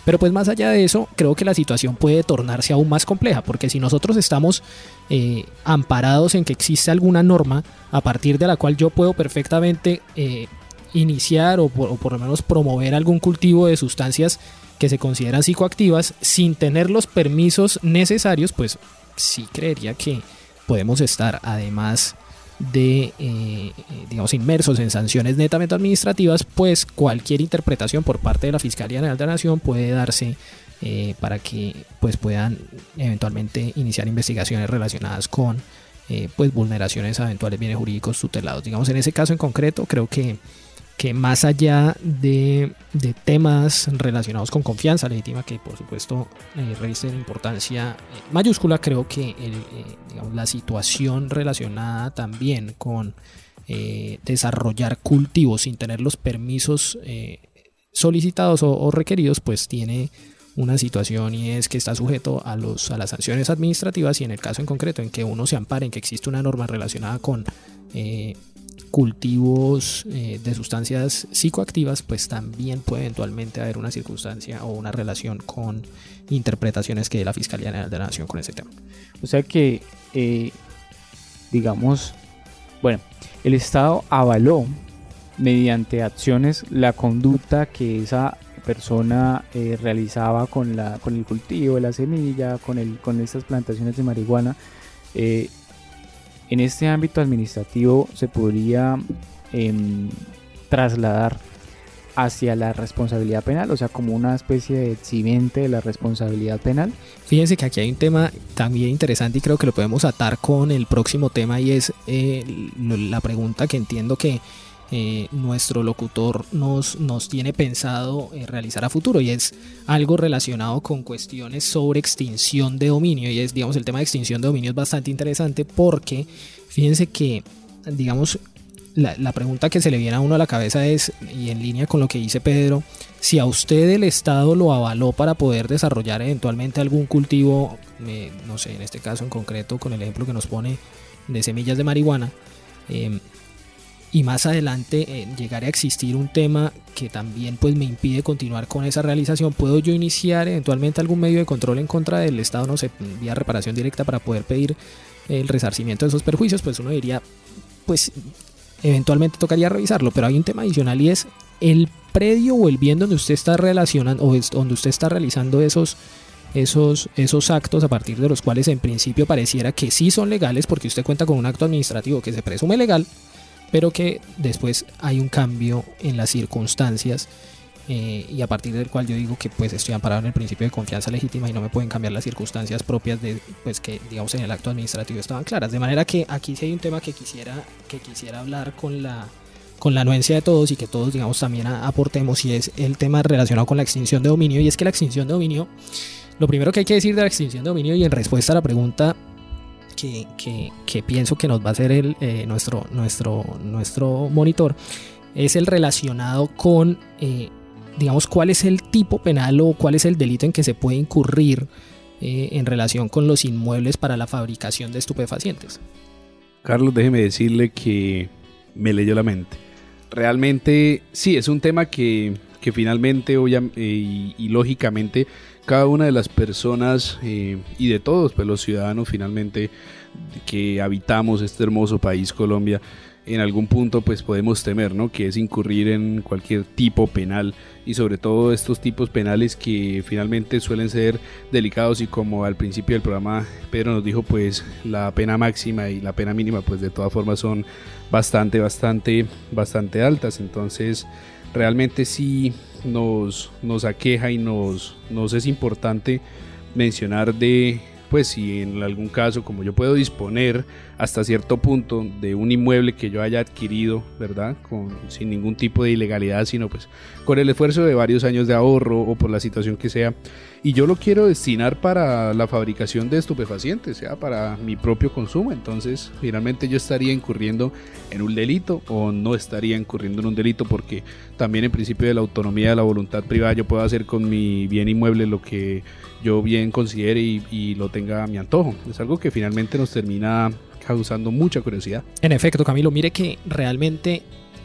Pero pues más allá de eso, creo que la situación puede tornarse aún más compleja, porque si nosotros estamos eh, amparados en que existe alguna norma a partir de la cual yo puedo perfectamente eh, iniciar o por, lo menos promover algún cultivo de sustancias que se consideran psicoactivas sin tener los permisos necesarios, pues sí creería que podemos estar además de, eh, digamos, inmersos en sanciones netamente administrativas, pues cualquier interpretación por parte de la Fiscalía General de la Nación puede darse eh, para que pues puedan eventualmente iniciar investigaciones relacionadas con eh, pues vulneraciones a eventuales bienes jurídicos tutelados. Digamos, en ese caso en concreto, creo que que más allá de, temas relacionados con confianza legítima, que por supuesto eh, revisten importancia eh, mayúscula, creo que eh, la situación relacionada también con eh, desarrollar cultivos sin tener los permisos solicitados o, requeridos, pues tiene una situación y es que está sujeto a, los, a las sanciones administrativas y en el caso en concreto en que uno se ampare en que existe una norma relacionada con cultivos eh, de sustancias psicoactivas, pues también puede eventualmente haber una circunstancia o una relación con interpretaciones que dé la Fiscalía General de la Nación con ese tema. O sea que, eh, digamos, bueno, el Estado avaló mediante acciones la conducta que esa persona eh, realizaba con, la, con el cultivo de la semilla, con, el, con estas plantaciones de marihuana en este ámbito administrativo se podría em, trasladar hacia la responsabilidad penal, o sea, como una especie de exhibente de la responsabilidad penal. Fíjense que aquí hay un tema también interesante y creo que lo podemos atar con el próximo tema y es eh, la pregunta que entiendo que eh, nuestro locutor nos, nos tiene pensado eh, realizar a futuro y es algo relacionado con cuestiones sobre extinción de dominio y es digamos el tema de extinción de dominio es bastante interesante porque fíjense que digamos la, la, pregunta que se le viene a uno a la cabeza es, y en línea con lo que dice Pedro, si a usted el Estado lo avaló para poder desarrollar eventualmente algún cultivo, eh, no sé, en este caso en concreto, con el ejemplo que nos pone de semillas de marihuana, eh, y más adelante eh, llegaré a existir un tema que también pues me impide continuar con esa realización, puedo yo iniciar eventualmente algún medio de control en contra del Estado, no sé, vía reparación directa para poder pedir el resarcimiento de esos perjuicios, pues uno diría, pues eventualmente tocaría revisarlo, pero hay un tema adicional y es el predio o el bien donde usted está relacionando o donde usted está realizando esos esos, esos actos a partir de los cuales en principio pareciera que sí son legales porque usted cuenta con un acto administrativo que se presume legal, pero que después hay un cambio en las circunstancias eh, y a partir del cual yo digo que pues estoy amparado en el principio de confianza legítima y no me pueden cambiar las circunstancias propias de pues que digamos en el acto administrativo estaban claras. De manera que aquí sí hay un tema que quisiera que quisiera hablar con la con la anuencia de todos y que todos digamos también aportemos y es el tema relacionado con la extinción de dominio. Y es que la extinción de dominio lo primero que hay que decir de la extinción de dominio y en respuesta a la pregunta que, pienso que nos va a hacer eh, nuestro, nuestro, nuestro monitor es el relacionado con, eh, digamos, cuál es el tipo penal o cuál es el delito en que se puede incurrir eh, en relación con los inmuebles para la fabricación de estupefacientes. Carlos, déjeme decirle que me leyó la mente. Realmente, sí, es un tema que, que finalmente y, y lógicamente cada una de las personas eh, y de todos pues, los ciudadanos finalmente que habitamos este hermoso país Colombia en algún punto pues podemos temer, ¿no? Que es incurrir en cualquier tipo penal y sobre todo estos tipos penales que finalmente suelen ser delicados y como al principio del programa Pedro nos dijo pues la pena máxima y la pena mínima pues de todas formas son bastante, bastante, bastante altas. Entonces realmente sí nos, nos aqueja y nos, nos es importante mencionar de pues si en algún caso, como yo puedo disponer hasta cierto punto de un inmueble que yo haya adquirido, ¿verdad? Con, sin ningún tipo de ilegalidad, sino pues con el esfuerzo de varios años de ahorro o por la situación que sea, y yo lo quiero destinar para la fabricación de estupefacientes, sea para mi propio consumo, entonces finalmente yo estaría incurriendo en un delito o no estaría incurriendo en un delito porque también en principio de la autonomía de la voluntad privada yo puedo hacer con mi bien inmueble lo que yo bien considere y, lo tenga a mi antojo. Es algo que finalmente nos termina causando mucha curiosidad. En efecto, Camilo, mire que realmente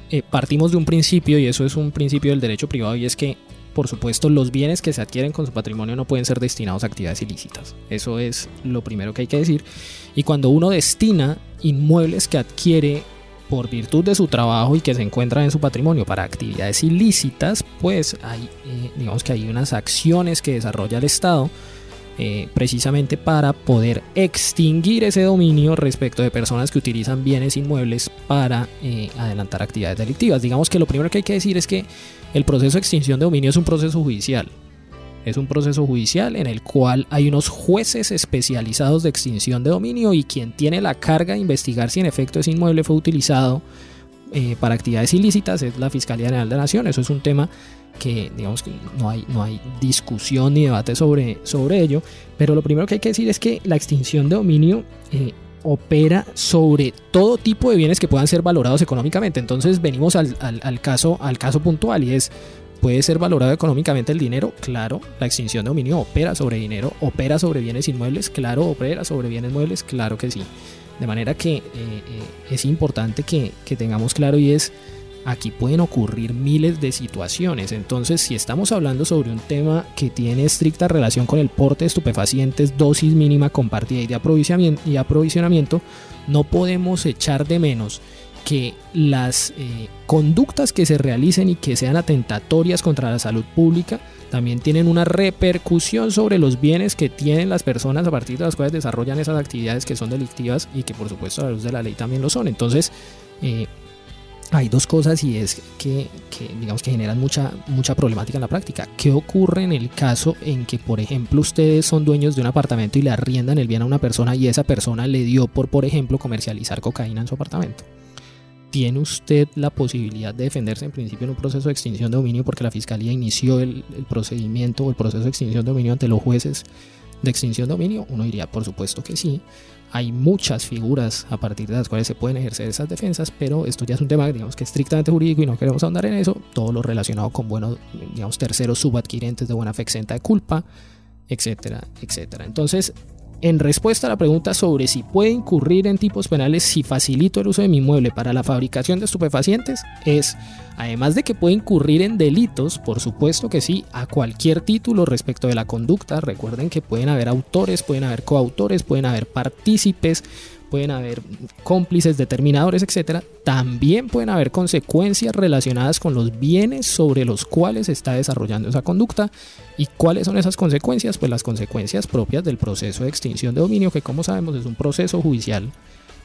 eh, partimos de un principio y eso es un principio del derecho privado y es que por supuesto, los bienes que se adquieren con su patrimonio no pueden ser destinados a actividades ilícitas. Eso es lo primero que hay que decir. Y cuando uno destina inmuebles que adquiere por virtud de su trabajo y que se encuentran en su patrimonio para actividades ilícitas, pues hay, eh, digamos que hay unas acciones que desarrolla el Estado eh, precisamente para poder extinguir ese dominio respecto de personas que utilizan bienes inmuebles para eh, adelantar actividades delictivas. Digamos que lo primero que hay que decir es que el proceso de extinción de dominio es un proceso judicial. Es un proceso judicial en el cual hay unos jueces especializados de extinción de dominio y quien tiene la carga de investigar si en efecto ese inmueble fue utilizado eh, para actividades ilícitas es la Fiscalía General de la Nación. Eso es un tema que digamos que no hay, no hay discusión ni debate sobre, sobre ello, pero lo primero que hay que decir es que la extinción de dominio eh, opera sobre todo tipo de bienes que puedan ser valorados económicamente. Entonces venimos al, al, caso, al caso puntual y es, ¿puede ser valorado económicamente el dinero? Claro, la extinción de dominio opera sobre dinero, opera sobre bienes inmuebles, claro, opera sobre bienes muebles, claro que sí. De manera que eh, eh, es importante que, que tengamos claro y es aquí pueden ocurrir miles de situaciones. Entonces, si estamos hablando sobre un tema que tiene estricta relación con el porte de estupefacientes, dosis mínima compartida y de aprovisionamiento, no podemos echar de menos que las eh, conductas que se realicen y que sean atentatorias contra la salud pública también tienen una repercusión sobre los bienes que tienen las personas a partir de las cuales desarrollan esas actividades que son delictivas y que por supuesto a la luz de la ley también lo son. Entonces, eh, hay dos cosas y es que, digamos que generan mucha, mucha problemática en la práctica. ¿Qué ocurre en el caso en que, por ejemplo, ustedes son dueños de un apartamento y le arriendan el bien a una persona y esa persona le dio por, por ejemplo, comercializar cocaína en su apartamento? ¿Tiene usted la posibilidad de defenderse en principio en un proceso de extinción de dominio porque la fiscalía inició el, el procedimiento o el proceso de extinción de dominio ante los jueces de extinción de dominio? Uno diría, por supuesto que sí hay muchas figuras a partir de las cuales se pueden ejercer esas defensas, pero esto ya es un tema, digamos que estrictamente jurídico y no queremos ahondar en eso. Todo lo relacionado con buenos, digamos, terceros subadquirentes de buena fe exenta de culpa, etcétera, etcétera. Entonces, en respuesta a la pregunta sobre si puede incurrir en tipos penales si facilito el uso de mi inmueble para la fabricación de estupefacientes, es, además de que puede incurrir en delitos, por supuesto que sí, a cualquier título respecto de la conducta. Recuerden que pueden haber autores, pueden haber coautores, pueden haber partícipes, pueden haber cómplices, determinadores, etcétera, también pueden haber consecuencias relacionadas con los bienes sobre los cuales se está desarrollando esa conducta. ¿Y cuáles son esas consecuencias? Pues las consecuencias propias del proceso de extinción de dominio, que como sabemos es un proceso judicial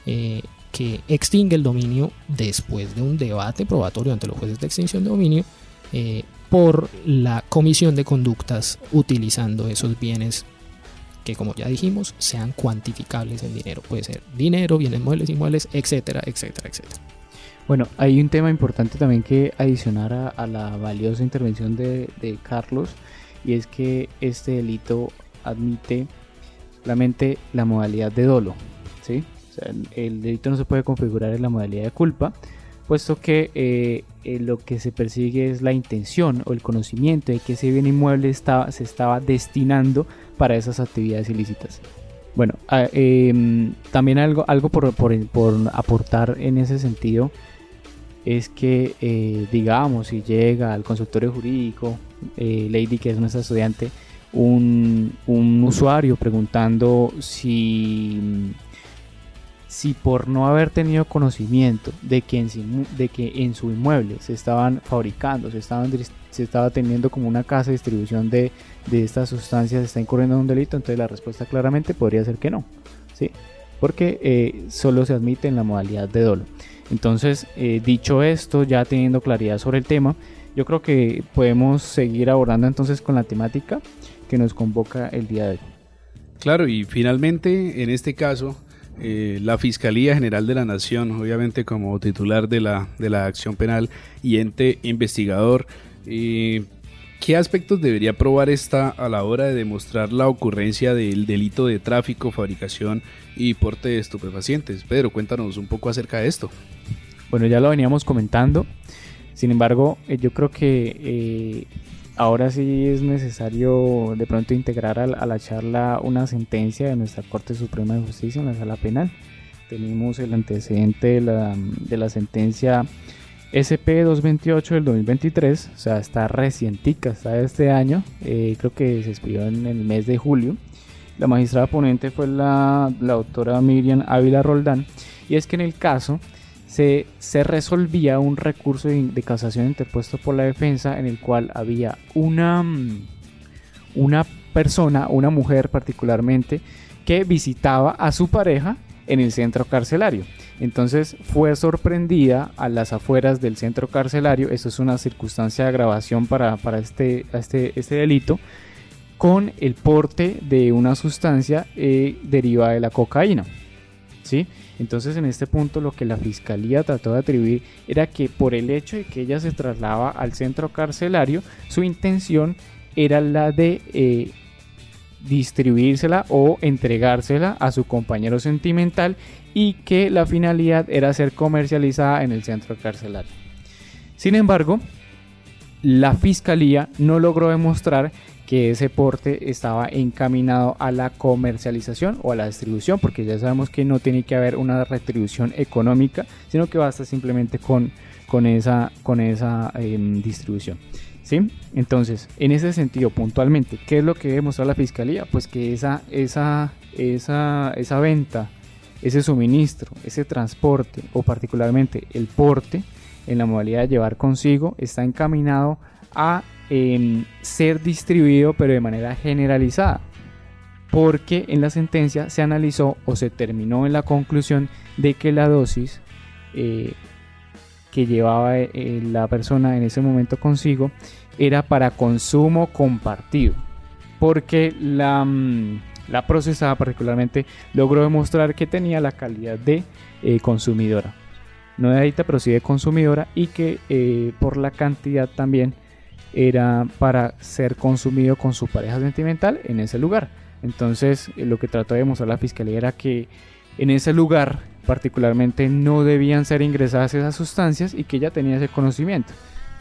eh, que extingue el dominio después de un debate probatorio ante los jueces de extinción de dominio eh, por la comisión de conductas utilizando esos bienes que como ya dijimos sean cuantificables en dinero. Puede ser dinero, bienes muebles, inmuebles, etcétera, etcétera, etcétera. Bueno, hay un tema importante también que adicionar a, la valiosa intervención de, Carlos y es que este delito admite solamente la modalidad de dolo. ¿sí? el, delito no se puede configurar en la modalidad de culpa, puesto que eh, eh, lo que se persigue es la intención o el conocimiento de que ese bien inmueble estaba, se estaba destinando para esas actividades ilícitas. Bueno, ah, em, también algo, algo por, aportar en ese sentido es que, eh, digamos, si llega al consultorio jurídico, eh, Lady, que es nuestra estudiante, un, un usuario preguntando si si por no haber tenido conocimiento de que en, de que en su inmueble se estaban fabricando, se, estaban, se estaba teniendo como una casa de distribución de, de estas sustancias, está incurriendo en un delito, entonces la respuesta claramente podría ser que no, ¿sí? porque eh, solo se admite en la modalidad de dolo. Entonces, eh, dicho esto, ya teniendo claridad sobre el tema, yo creo que podemos seguir abordando entonces con la temática que nos convoca el día de hoy. Claro, y finalmente, en este caso, eh, la Fiscalía General de la Nación, obviamente como titular de la, de la acción penal y ente investigador, eh, ¿qué aspectos debería probar esta a la hora de demostrar la ocurrencia del delito de tráfico, fabricación y porte de estupefacientes? Pedro, cuéntanos un poco acerca de esto. Bueno, ya lo veníamos comentando. Sin embargo, eh, yo creo que ahora sí es necesario de pronto integrar a, la charla una sentencia de nuestra Corte Suprema de Justicia en la sala penal. Tenemos el antecedente de la, de la sentencia SP 228 del 2023, o sea, está recientica, está de este año, eh, creo que se expidió en el mes de julio. La magistrada ponente fue la, la Miriam Ávila Roldán, y es que en el caso se, resolvía un recurso de, casación interpuesto por la defensa en el cual había una, mm, una persona, una mujer particularmente, que visitaba a su pareja en el centro carcelario. Entonces fue sorprendida a las afueras del centro carcelario, eso es una circunstancia de agravación para, este, este, este delito, con el porte de una sustancia eh, derivada de la cocaína. ¿sí? Entonces en este punto lo que la fiscalía trató de atribuir era que por el hecho de que ella se trasladaba al centro carcelario, su intención era la de eh, distribuírsela o entregársela a su compañero sentimental y que la finalidad era ser comercializada en el centro carcelario. Sin embargo, la fiscalía no logró demostrar que ese porte estaba encaminado a la comercialización o a la distribución, porque ya sabemos que no tiene que haber una retribución económica, sino que basta simplemente con, con esa, con esa em, distribución. ¿Sí? Entonces, en ese sentido, puntualmente, ¿qué es lo que debe la fiscalía? Pues que esa, esa, esa, esa venta, ese suministro, ese transporte o particularmente el porte en la modalidad de llevar consigo está encaminado a ser distribuido pero de manera generalizada. Porque en la sentencia se analizó o se terminó en la conclusión de que la dosis eh, que llevaba eh, la persona en ese momento consigo era para consumo compartido. Porque la, mm, la procesada particularmente logró demostrar que tenía la calidad de eh, consumidora. No de adicta pero sí de consumidora y que por la cantidad también era para ser consumido con su pareja sentimental en ese lugar. Entonces, eh, lo que trató de demostrar la fiscalía era que en ese lugar particularmente no debían ser ingresadas esas sustancias y que ella tenía ese conocimiento.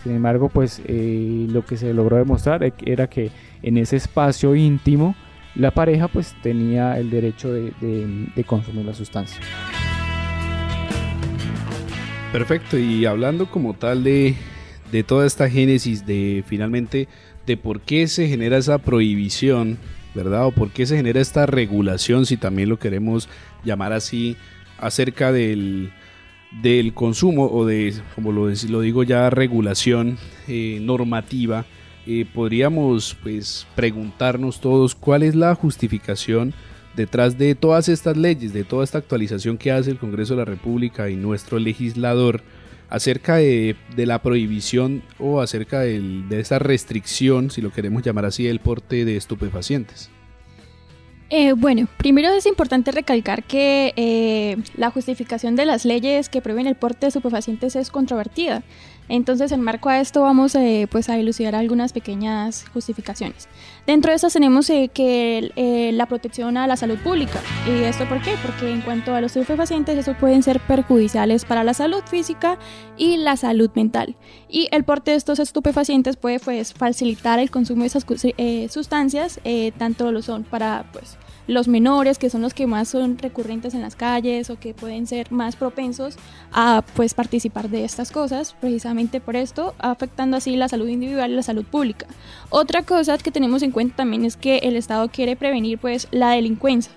Sin embargo, pues eh, lo que se logró demostrar e-, era que en ese espacio íntimo la pareja pues tenía el derecho de, de consumir la sustancia. Perfecto, y hablando como tal de, de toda esta génesis de finalmente de por qué se genera esa prohibición, ¿verdad? O por qué se genera esta regulación, si también lo queremos llamar así, acerca del, del consumo o de, como lo, lo digo ya, regulación eh, normativa. Eh, podríamos pues preguntarnos todos cuál es la justificación detrás de todas estas leyes, de toda esta actualización que hace el Congreso de la República y nuestro legislador acerca de, la prohibición o acerca de esa restricción, si lo queremos llamar así, del porte de estupefacientes? Eh, bueno, primero es importante recalcar que eh, la justificación de las leyes que prohíben el porte de estupefacientes es controvertida. Entonces, en marco a esto vamos eh, pues a elucidar algunas pequeñas justificaciones. Dentro de estas tenemos eh, que eh, la protección a la salud pública. ¿Y esto por qué? Porque en cuanto a los estupefacientes, estos pueden ser perjudiciales para la salud física y la salud mental. Y el porte de estos estupefacientes puede pues, facilitar el consumo de esas sustancias, tanto lo son para pues, los menores, que son los que más son recurrentes en las calles o que pueden ser más propensos a pues participar de estas cosas, precisamente por esto, afectando así la salud individual y la salud pública. Otra cosa que tenemos en cuenta también es que el Estado quiere prevenir pues la delincuencia.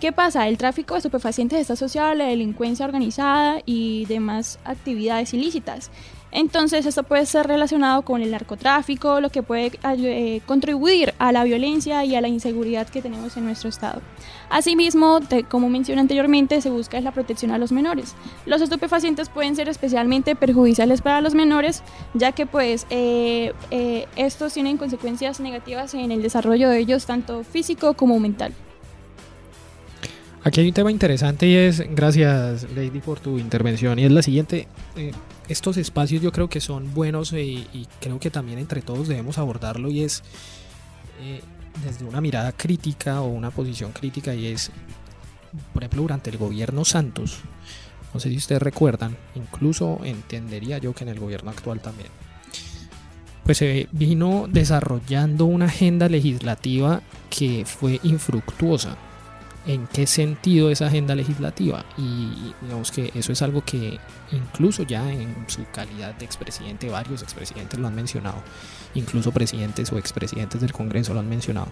¿Qué pasa? El tráfico de estupefacientes está asociado a la delincuencia organizada y demás actividades ilícitas. Entonces esto puede ser relacionado con el narcotráfico, lo que puede eh, contribuir a la violencia y a la inseguridad que tenemos en nuestro estado. Asimismo, como mencioné anteriormente, se busca la protección a los menores. Los estupefacientes pueden ser especialmente perjudiciales para los menores, ya que pues eh, eh, estos tienen consecuencias negativas en el desarrollo de ellos, tanto físico como mental. Aquí hay un tema interesante y es, gracias Lady por tu intervención, y es la siguiente. Estos espacios yo creo que son buenos eh, y, creo que también entre todos debemos abordarlo y es eh, desde una mirada crítica o una posición crítica y es, por ejemplo, durante el gobierno Santos, no sé si ustedes recuerdan, incluso entendería yo que en el gobierno actual también, pues se vino desarrollando una agenda legislativa que fue infructuosa en qué sentido esa agenda legislativa. Y digamos que eso es algo que incluso ya en su calidad de expresidente varios expresidentes lo han mencionado. Incluso presidentes o expresidentes del Congreso lo han mencionado.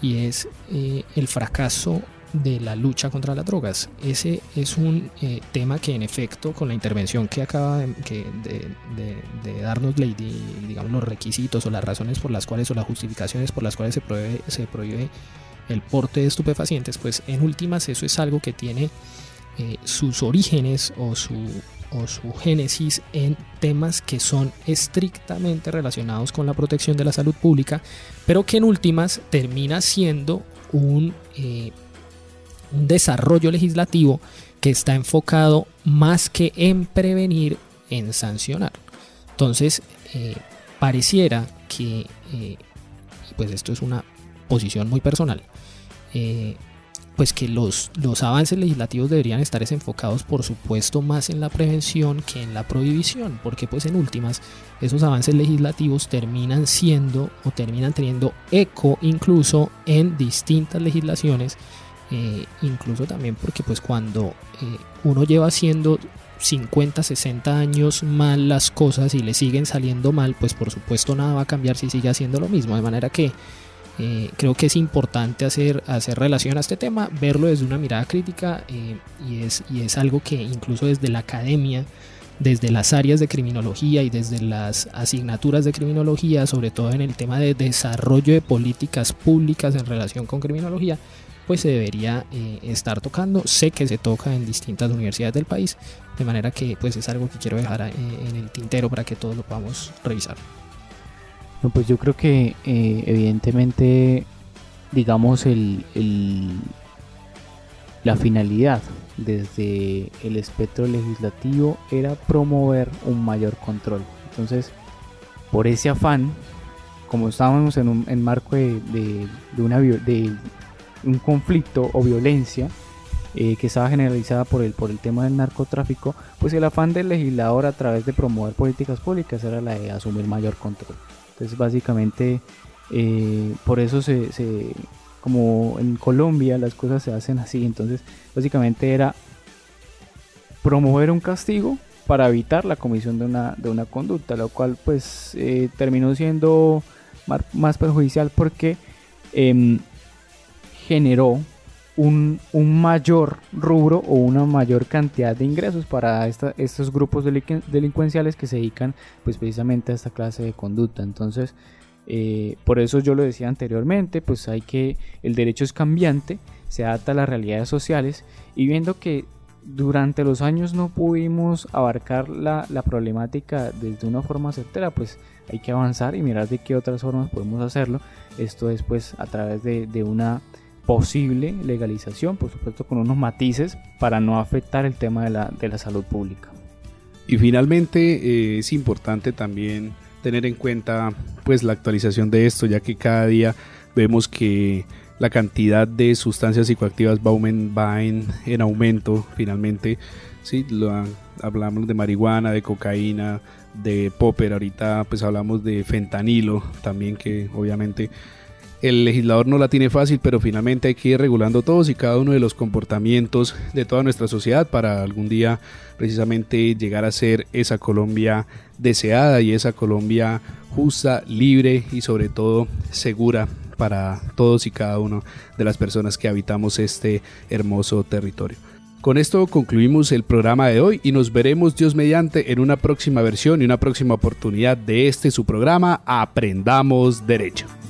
Y es eh, el fracaso de la lucha contra las drogas. Ese es un eh, tema que en efecto con la intervención que acaba de, darnos Lady, digamos los requisitos o las razones por las cuales o las justificaciones por las cuales se prohíbe, se prohíbe el porte de estupefacientes, pues en últimas eso es algo que tiene eh, sus orígenes o su, o su génesis en temas que son estrictamente relacionados con la protección de la salud pública, pero que en últimas termina siendo un, eh, un desarrollo legislativo que está enfocado más que en prevenir, en sancionar. Entonces, eh, pareciera que, pues esto es una posición muy personal, eh, pues que los, los avances legislativos deberían estar enfocados por supuesto más en la prevención que en la prohibición, porque pues en últimas esos avances legislativos terminan siendo o terminan teniendo eco incluso en distintas legislaciones, eh, incluso también porque pues cuando eh, uno lleva haciendo 50, 60 años mal las cosas y le siguen saliendo mal, pues por supuesto nada va a cambiar si sigue haciendo lo mismo, de manera que eh, creo que es importante hacer, hacer relación a este tema, verlo desde una mirada crítica eh, y, es, y es algo que incluso desde la academia, desde las áreas de criminología y desde las asignaturas de criminología, sobre todo en el tema de desarrollo de políticas públicas en relación con criminología, pues se debería eh, estar tocando. Sé que se toca en distintas universidades del país, de manera que pues es algo que quiero dejar en el tintero para que todos lo podamos revisar. Pues yo creo que eh, evidentemente, digamos, el, la finalidad desde el espectro legislativo era promover un mayor control. Entonces, por ese afán, como estábamos en un en marco de, de, de un conflicto o violencia eh, que estaba generalizada por el, por el tema del narcotráfico, pues el afán del legislador a través de promover políticas públicas era la de asumir mayor control. Entonces básicamente eh, por eso se, como en Colombia las cosas se hacen así, entonces básicamente era promover un castigo para evitar la comisión de una, de una conducta, lo cual pues eh, terminó siendo más perjudicial porque em, generó un, mayor rubro o una mayor cantidad de ingresos para estos grupos delincuenciales que se dedican pues precisamente a esta clase de conducta. Entonces, eh, por eso yo lo decía anteriormente, pues hay que, el derecho es cambiante, se adapta a las realidades sociales y viendo que durante los años no pudimos abarcar la, problemática desde una forma certera, pues hay que avanzar y mirar de qué otras formas podemos hacerlo. Esto es pues a través de una posible legalización, por supuesto con unos matices para no afectar el tema de la, de la salud pública. Y finalmente eh, es importante también tener en cuenta pues la actualización de esto, ya que cada día vemos que la cantidad de sustancias psicoactivas va, en, en, aumento finalmente. ¿sí? Hablamos de marihuana, de cocaína, de popper, ahorita pues hablamos de fentanilo también que obviamente el legislador no la tiene fácil, pero finalmente hay que ir regulando todos y cada uno de los comportamientos de toda nuestra sociedad para algún día precisamente llegar a ser esa Colombia deseada y esa Colombia justa, libre y sobre todo segura para todos y cada uno de las personas que habitamos este hermoso territorio. Con esto concluimos el programa de hoy y nos veremos Dios mediante en una próxima versión y una próxima oportunidad de este su programa Aprendamos Derecho.